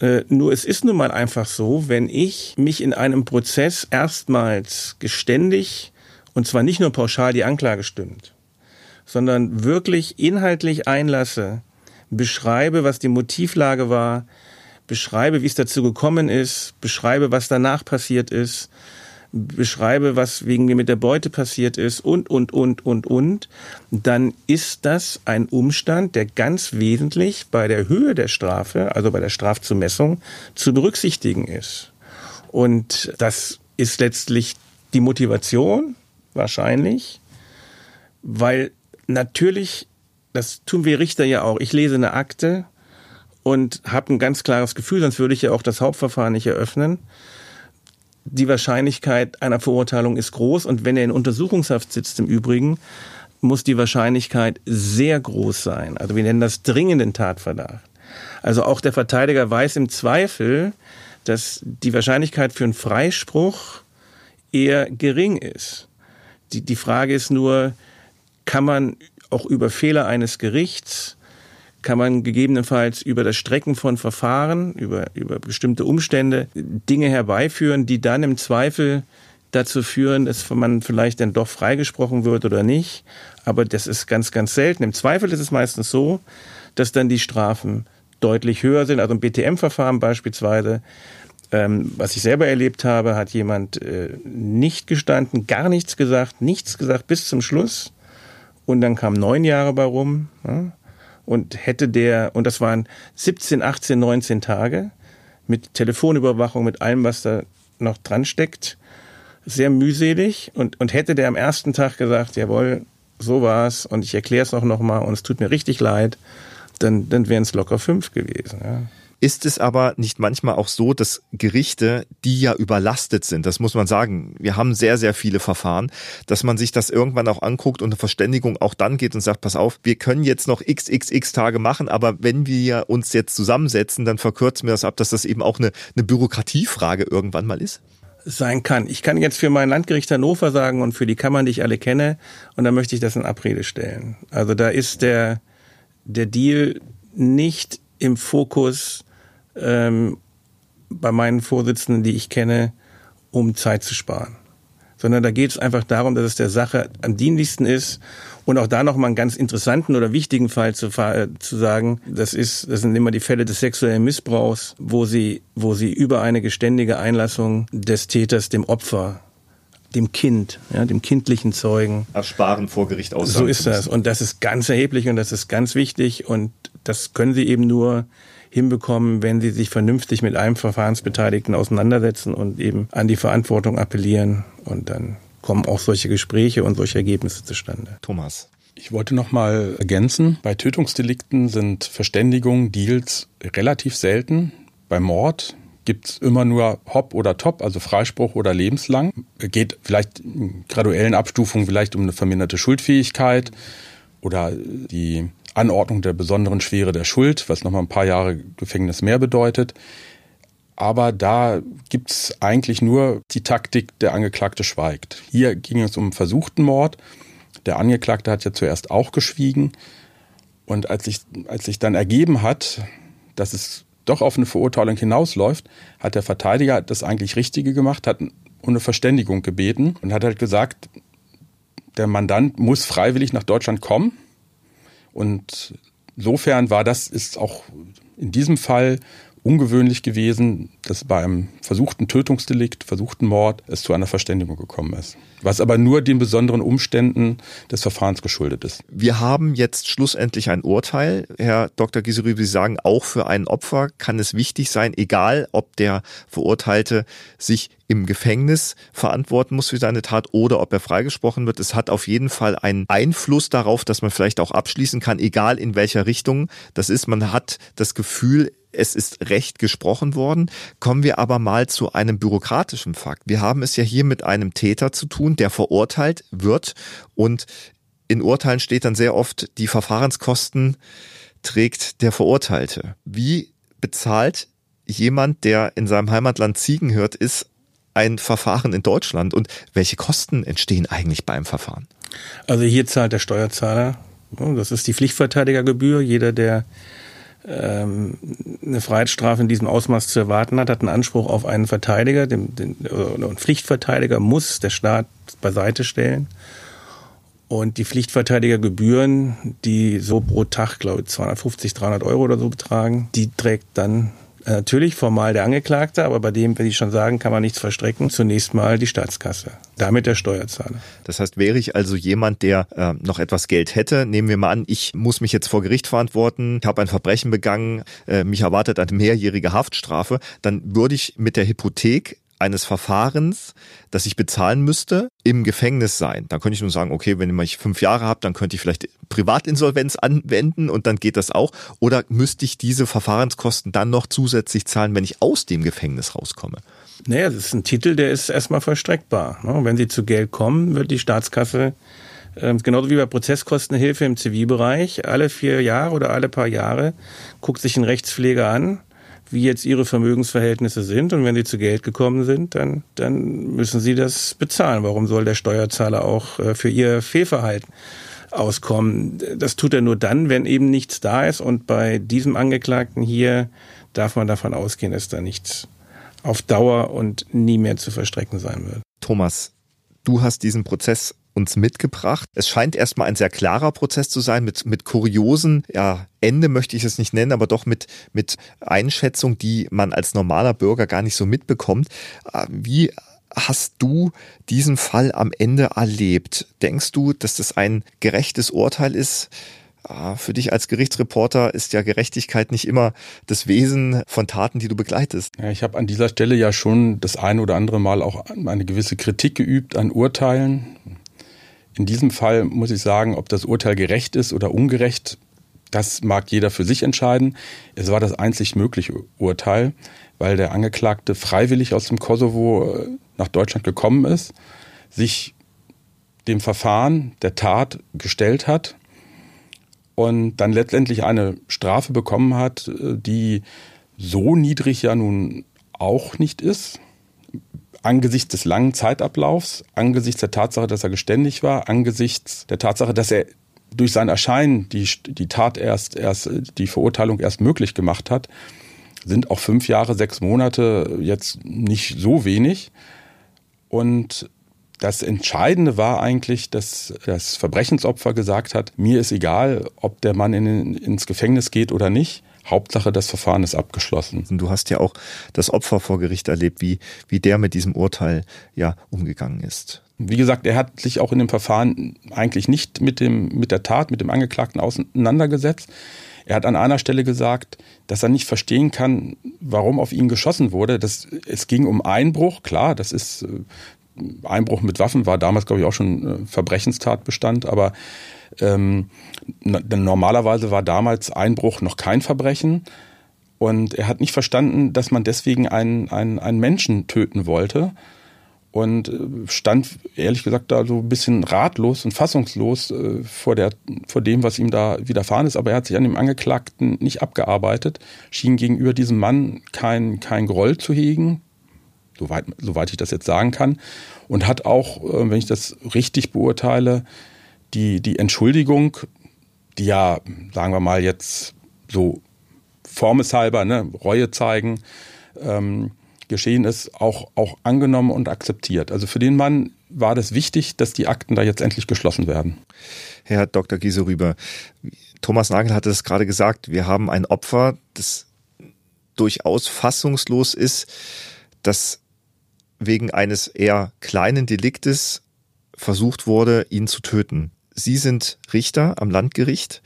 Äh, nur es ist nun mal einfach so, wenn ich mich in einem Prozess erstmals geständig, und zwar nicht nur pauschal die Anklage stimmt, sondern wirklich inhaltlich einlasse, beschreibe, was die Motivlage war, beschreibe, wie es dazu gekommen ist, beschreibe, was danach passiert ist, beschreibe, was wegen mir mit der Beute passiert ist und, und, und, und, und, dann ist das ein Umstand, der ganz wesentlich bei der Höhe der Strafe, also bei der Strafzumessung, zu berücksichtigen ist. Und das ist letztlich die Motivation, wahrscheinlich, weil natürlich, das tun wir Richter ja auch, ich lese eine Akte und habe ein ganz klares Gefühl, sonst würde ich ja auch das Hauptverfahren nicht eröffnen die Wahrscheinlichkeit einer Verurteilung ist groß und wenn er in Untersuchungshaft sitzt im Übrigen, muss die Wahrscheinlichkeit sehr groß sein. Also wir nennen das dringenden Tatverdacht. Also auch der Verteidiger weiß im Zweifel, dass die Wahrscheinlichkeit für einen Freispruch eher gering ist. Die, die Frage ist nur, kann man auch über Fehler eines Gerichts kann man gegebenenfalls über das Strecken von Verfahren, über, über bestimmte Umstände Dinge herbeiführen, die dann im Zweifel dazu führen, dass man vielleicht dann doch freigesprochen wird oder nicht. Aber das ist ganz, ganz selten. Im Zweifel ist es meistens so, dass dann die Strafen deutlich höher sind. Also im BTM-Verfahren beispielsweise Ähm, was ich selber erlebt habe, hat jemand äh, nicht gestanden, gar nichts gesagt, nichts gesagt bis zum Schluss. Und dann kamen neun Jahre bei rum. Ja? Und hätte der, und das waren 17, 18, 19 Tage mit Telefonüberwachung, mit allem, was da noch dran steckt, sehr mühselig. Und, und hätte der am ersten Tag gesagt, jawohl, so war's und ich erkläre es auch nochmal und es tut mir richtig leid, dann, dann wären es locker fünf gewesen. Ja. Ist es aber nicht manchmal auch so, dass Gerichte, die ja überlastet sind, das muss man sagen, wir haben sehr, sehr viele Verfahren, dass man sich das irgendwann auch anguckt und eine Verständigung auch dann geht und sagt, pass auf, wir können jetzt noch xxx Tage machen, aber wenn wir uns jetzt zusammensetzen, dann verkürzen wir das ab, dass das eben auch eine, eine Bürokratiefrage irgendwann mal ist? sein kann. Ich kann jetzt für mein Landgericht Hannover sagen und für die Kammern, die ich alle kenne, und da möchte ich das in Abrede stellen. Also da ist der, der Deal nicht im Fokus ähm, bei meinen Vorsitzenden, die ich kenne, um Zeit zu sparen. Sondern da geht es einfach darum, dass es der Sache am dienlichsten ist und auch da nochmal einen ganz interessanten oder wichtigen Fall zu, äh, zu sagen, das ist, das sind immer die Fälle des sexuellen Missbrauchs, wo sie, wo sie über eine geständige Einlassung des Täters dem Opfer dem Kind, ja, dem kindlichen Zeugen. Ersparen vor Gericht aus. So ist das. Und das ist ganz erheblich und das ist ganz wichtig. Und das können sie eben nur hinbekommen, wenn sie sich vernünftig mit einem Verfahrensbeteiligten auseinandersetzen und eben an die Verantwortung appellieren. Und dann kommen auch solche Gespräche und solche Ergebnisse zustande. Thomas. Ich wollte noch mal ergänzen, bei Tötungsdelikten sind Verständigungen, Deals relativ selten. Bei Mord gibt es immer nur Hop oder Top, also Freispruch oder lebenslang. Geht vielleicht in graduellen Abstufungen vielleicht um eine verminderte Schuldfähigkeit oder die Anordnung der besonderen Schwere der Schuld, was nochmal ein paar Jahre Gefängnis mehr bedeutet. Aber da gibt's eigentlich nur die Taktik, der Angeklagte schweigt. Hier ging es um versuchten Mord. Der Angeklagte hat ja zuerst auch geschwiegen. Und als sich, als sich dann ergeben hat, dass es doch auf eine Verurteilung hinausläuft, hat der Verteidiger das eigentlich Richtige gemacht, hat um eine Verständigung gebeten und hat halt gesagt, der Mandant muss freiwillig nach Deutschland kommen und insofern war das, ist auch in diesem Fall ungewöhnlich gewesen, dass bei einem versuchten Tötungsdelikt, versuchten Mord es zu einer Verständigung gekommen ist. Was aber nur den besonderen Umständen des Verfahrens geschuldet ist. Wir haben jetzt schlussendlich ein Urteil. Herr Dr. Giserü, Sie sagen, auch für ein Opfer kann es wichtig sein, egal ob der Verurteilte sich im Gefängnis verantworten muss für seine Tat oder ob er freigesprochen wird. Es hat auf jeden Fall einen Einfluss darauf, dass man vielleicht auch abschließen kann, egal in welcher Richtung das ist. Man hat das Gefühl, es ist Recht gesprochen worden. Kommen wir aber mal zu einem bürokratischen Fakt. Wir haben es ja hier mit einem Täter zu tun, der verurteilt wird und in Urteilen steht dann sehr oft, die Verfahrenskosten trägt der Verurteilte. Wie bezahlt jemand, der in seinem Heimatland Ziegen hört, ist ein Verfahren in Deutschland und welche Kosten entstehen eigentlich beim Verfahren? Also hier zahlt der Steuerzahler. Das ist die Pflichtverteidigergebühr. Jeder, der ähm, eine Freiheitsstrafe in diesem Ausmaß zu erwarten hat, hat einen Anspruch auf einen Verteidiger, den, den einen Pflichtverteidiger muss der Staat beiseite stellen. Und die Pflichtverteidigergebühren, die so pro Tag, glaube ich, 250, 300 Euro oder so betragen, die trägt dann natürlich formal der Angeklagte, aber bei dem, wenn ich schon sagen, kann man nichts verstrecken, zunächst mal die Staatskasse. Damit der Steuerzahler. Das heißt, wäre ich also jemand, der äh, noch etwas Geld hätte, nehmen wir mal an, ich muss mich jetzt vor Gericht verantworten, ich habe ein Verbrechen begangen, äh, mich erwartet eine mehrjährige Haftstrafe, dann würde ich mit der Hypothek eines Verfahrens, das ich bezahlen müsste, im Gefängnis sein. Dann könnte ich nur sagen, okay, wenn ich fünf Jahre habe, dann könnte ich vielleicht Privatinsolvenz anwenden und dann geht das auch. Oder müsste ich diese Verfahrenskosten dann noch zusätzlich zahlen, wenn ich aus dem Gefängnis rauskomme? Naja, das ist ein Titel, der ist erstmal vollstreckbar. Ne? Wenn Sie zu Geld kommen, wird die Staatskasse ähm, genauso wie bei Prozesskostenhilfe im Zivilbereich, alle vier Jahre oder alle paar Jahre guckt sich ein Rechtspfleger an, wie jetzt ihre Vermögensverhältnisse sind. Und wenn sie zu Geld gekommen sind, dann, dann müssen sie das bezahlen. Warum soll der Steuerzahler auch äh, für ihr Fehlverhalten auskommen? Das tut er nur dann, wenn eben nichts da ist. Und bei diesem Angeklagten hier darf man davon ausgehen, dass da nichts auf Dauer und nie mehr zu verstrecken sein wird. Thomas, du hast diesen Prozess uns mitgebracht. Es scheint erstmal ein sehr klarer Prozess zu sein, mit, mit kuriosen, ja, Ende möchte ich es nicht nennen, aber doch mit, mit Einschätzung, die man als normaler Bürger gar nicht so mitbekommt. Äh, wie hast du diesen Fall am Ende erlebt? Denkst du, dass das ein gerechtes Urteil ist? Ah, für dich als Gerichtsreporter ist ja Gerechtigkeit nicht immer das Wesen von Taten, die du begleitest. Ja, ich habe an dieser Stelle ja schon das ein oder andere Mal auch eine gewisse Kritik geübt an Urteilen. In diesem Fall muss ich sagen, ob das Urteil gerecht ist oder ungerecht, das mag jeder für sich entscheiden. Es war das einzig mögliche Urteil, weil der Angeklagte freiwillig aus dem Kosovo äh, nach Deutschland gekommen ist, sich dem Verfahren der Tat gestellt hat und dann letztendlich eine Strafe bekommen hat, äh, die so niedrig ja nun auch nicht ist. Angesichts des langen Zeitablaufs, angesichts der Tatsache, dass er geständig war, angesichts der Tatsache, dass er durch sein Erscheinen die, die Tat erst, erst, die Verurteilung erst möglich gemacht hat, sind auch fünf Jahre, sechs Monate jetzt nicht so wenig. Und das Entscheidende war eigentlich, dass das Verbrechensopfer gesagt hat, mir ist egal, ob der Mann in, ins Gefängnis geht oder nicht. Hauptsache, das Verfahren ist abgeschlossen. Du hast ja auch das Opfer vor Gericht erlebt, wie, wie der mit diesem Urteil ja umgegangen ist. Wie gesagt, er hat sich auch in dem Verfahren eigentlich nicht mit, dem, mit der Tat, mit dem Angeklagten auseinandergesetzt. Er hat an einer Stelle gesagt, dass er nicht verstehen kann, warum auf ihn geschossen wurde. Das, es ging um Einbruch, klar, das ist äh, Einbruch mit Waffen war damals, glaube ich, auch schon äh, Verbrechenstatbestand, aber ähm, normalerweise war damals Einbruch noch kein Verbrechen. Und er hat nicht verstanden, dass man deswegen einen, einen, einen Menschen töten wollte. Und äh, stand, ehrlich gesagt, da so ein bisschen ratlos und fassungslos äh, vor, der, vor dem, was ihm da widerfahren ist. Aber er hat sich an dem Angeklagten nicht abgearbeitet, schien gegenüber diesem Mann kein, kein Groll zu hegen, soweit, soweit ich das jetzt sagen kann. Und hat auch, äh, wenn ich das richtig beurteile, die, die Entschuldigung, die ja, sagen wir mal jetzt so formeshalber, ne, Reue zeigen, ähm, geschehen ist, auch, auch angenommen und akzeptiert. Also für den Mann war das wichtig, dass die Akten da jetzt endlich geschlossen werden. Herr Dr. Gieserüber, Thomas Nagel hatte es gerade gesagt, wir haben ein Opfer, das durchaus fassungslos ist, das wegen eines eher kleinen Deliktes versucht wurde, ihn zu töten. Sie sind Richter am Landgericht.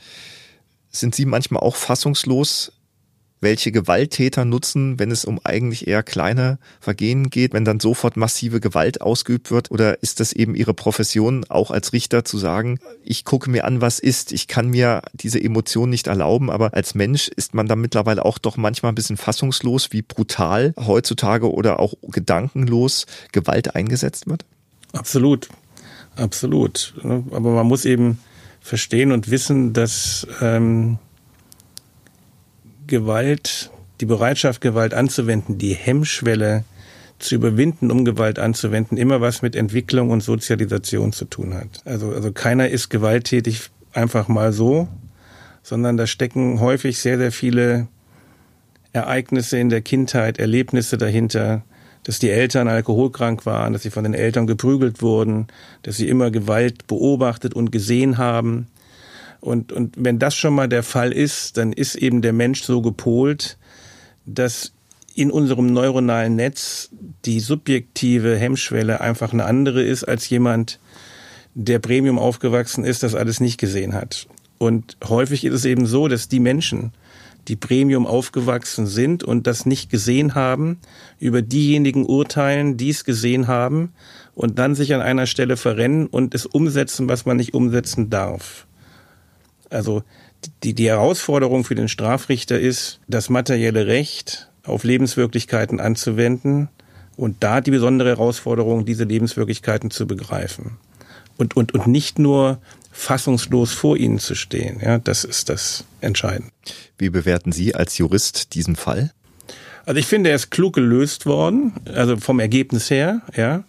Sind Sie manchmal auch fassungslos, welche Gewalttäter nutzen, wenn es um eigentlich eher kleine Vergehen geht, wenn dann sofort massive Gewalt ausgeübt wird? Oder ist das eben Ihre Profession, auch als Richter zu sagen, ich gucke mir an, was ist, ich kann mir diese Emotion nicht erlauben, aber als Mensch ist man da mittlerweile auch doch manchmal ein bisschen fassungslos, wie brutal heutzutage oder auch gedankenlos Gewalt eingesetzt wird? Absolut, absolut. Aber man muss eben verstehen und wissen, dass ähm, Gewalt, die Bereitschaft, Gewalt anzuwenden, die Hemmschwelle zu überwinden, um Gewalt anzuwenden, immer was mit Entwicklung und Sozialisation zu tun hat. Also, also keiner ist gewalttätig einfach mal so, sondern da stecken häufig sehr, sehr viele Ereignisse in der Kindheit, Erlebnisse dahinter, dass die Eltern alkoholkrank waren, dass sie von den Eltern geprügelt wurden, dass sie immer Gewalt beobachtet und gesehen haben, und, und wenn das schon mal der Fall ist, dann ist eben der Mensch so gepolt, dass in unserem neuronalen Netz die subjektive Hemmschwelle einfach eine andere ist als jemand, der Premium aufgewachsen ist, das alles nicht gesehen hat. Und häufig ist es eben so, dass die Menschen, die Premium aufgewachsen sind und das nicht gesehen haben, über diejenigen urteilen, die es gesehen haben und dann sich an einer Stelle verrennen und es umsetzen, was man nicht umsetzen darf. Also die, die Herausforderung für den Strafrichter ist, das materielle Recht auf Lebenswirklichkeiten anzuwenden und da die besondere Herausforderung, diese Lebenswirklichkeiten zu begreifen. Und, und, und nicht nur fassungslos vor ihnen zu stehen. Ja, das ist das Entscheidende. Wie bewerten Sie als Jurist diesen Fall? Also ich finde, er ist klug gelöst worden, also vom Ergebnis her, ja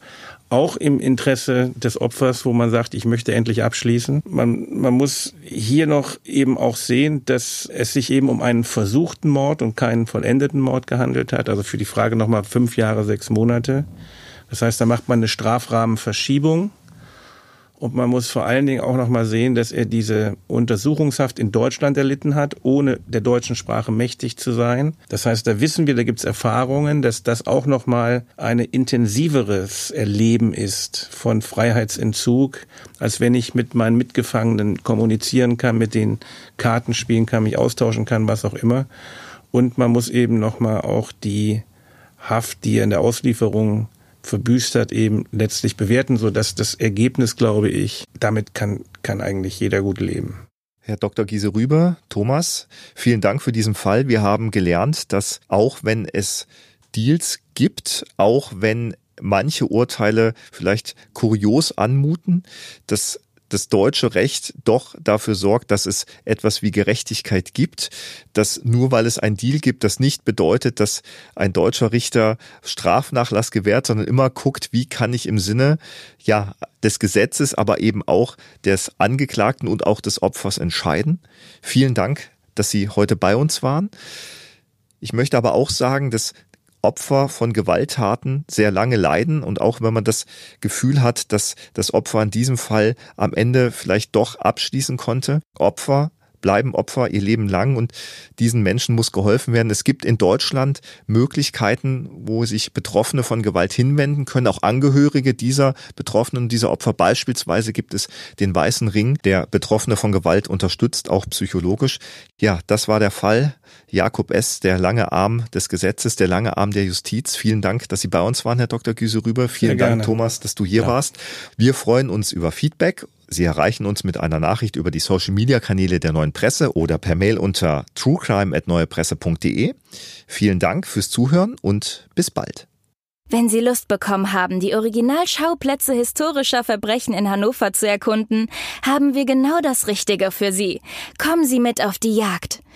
auch im Interesse des Opfers, wo man sagt, ich möchte endlich abschließen. Man, man muss hier noch eben auch sehen, dass es sich eben um einen versuchten Mord und keinen vollendeten Mord gehandelt hat. Also für die Frage nochmal fünf Jahre, sechs Monate. Das heißt, da macht man eine Strafrahmenverschiebung. Und man muss vor allen Dingen auch noch mal sehen, dass er diese Untersuchungshaft in Deutschland erlitten hat, ohne der deutschen Sprache mächtig zu sein. Das heißt, da wissen wir, da gibt es Erfahrungen, dass das auch noch mal ein intensiveres Erleben ist von Freiheitsentzug, als wenn ich mit meinen Mitgefangenen kommunizieren kann, mit denen Karten spielen kann, mich austauschen kann, was auch immer. Und man muss eben noch mal auch die Haft, die er in der Auslieferung verbüßt hat, eben letztlich bewerten, so dass das Ergebnis, glaube ich, damit kann, kann eigentlich jeder gut leben. Herr Dr. Giese Rüber, Thomas, vielen Dank für diesen Fall. Wir haben gelernt, dass auch wenn es Deals gibt, auch wenn manche Urteile vielleicht kurios anmuten, dass das deutsche Recht doch dafür sorgt, dass es etwas wie Gerechtigkeit gibt, dass nur weil es ein Deal gibt, das nicht bedeutet, dass ein deutscher Richter Strafnachlass gewährt, sondern immer guckt, wie kann ich im Sinne ja des Gesetzes, aber eben auch des Angeklagten und auch des Opfers entscheiden. Vielen Dank, dass Sie heute bei uns waren. Ich möchte aber auch sagen, dass Opfer von Gewalttaten sehr lange leiden und auch wenn man das Gefühl hat, dass das Opfer in diesem Fall am Ende vielleicht doch abschließen konnte, Opfer bleiben Opfer ihr Leben lang und diesen Menschen muss geholfen werden. Es gibt in Deutschland Möglichkeiten, wo sich Betroffene von Gewalt hinwenden können, auch Angehörige dieser Betroffenen und dieser Opfer. Beispielsweise gibt es den Weißen Ring, der Betroffene von Gewalt unterstützt, auch psychologisch. Ja, das war der Fall. Jakob S., der lange Arm des Gesetzes, der lange Arm der Justiz. Vielen Dank, dass Sie bei uns waren, Herr Dr. Güse Rüber. Vielen Dank, Thomas, dass du hier ja. warst. Wir freuen uns über Feedback Sie erreichen uns mit einer Nachricht über die Social Media Kanäle der Neuen Presse oder per Mail unter truecrime@neuepresse.de. Vielen Dank fürs Zuhören und bis bald. Wenn Sie Lust bekommen haben, die Originalschauplätze historischer Verbrechen in Hannover zu erkunden, haben wir genau das Richtige für Sie. Kommen Sie mit auf die Jagd.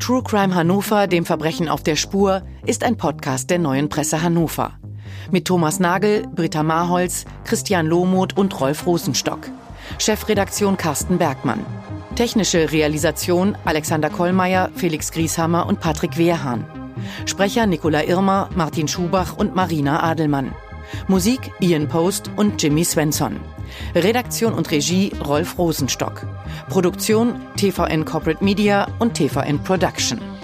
True Crime Hannover, dem Verbrechen auf der Spur, ist ein Podcast der neuen Presse Hannover. Mit Thomas Nagel, Britta Marholz, Christian Lohmuth und Rolf Rosenstock. Chefredaktion Carsten Bergmann. Technische Realisation Alexander Kollmeier, Felix Grieshammer und Patrick Wehrhahn. Sprecher Nicola Irmer, Martin Schubach und Marina Adelmann. Musik Ian Post und Jimmy Svensson. Redaktion und Regie Rolf Rosenstock. Produktion TVN Corporate Media und TVN Production.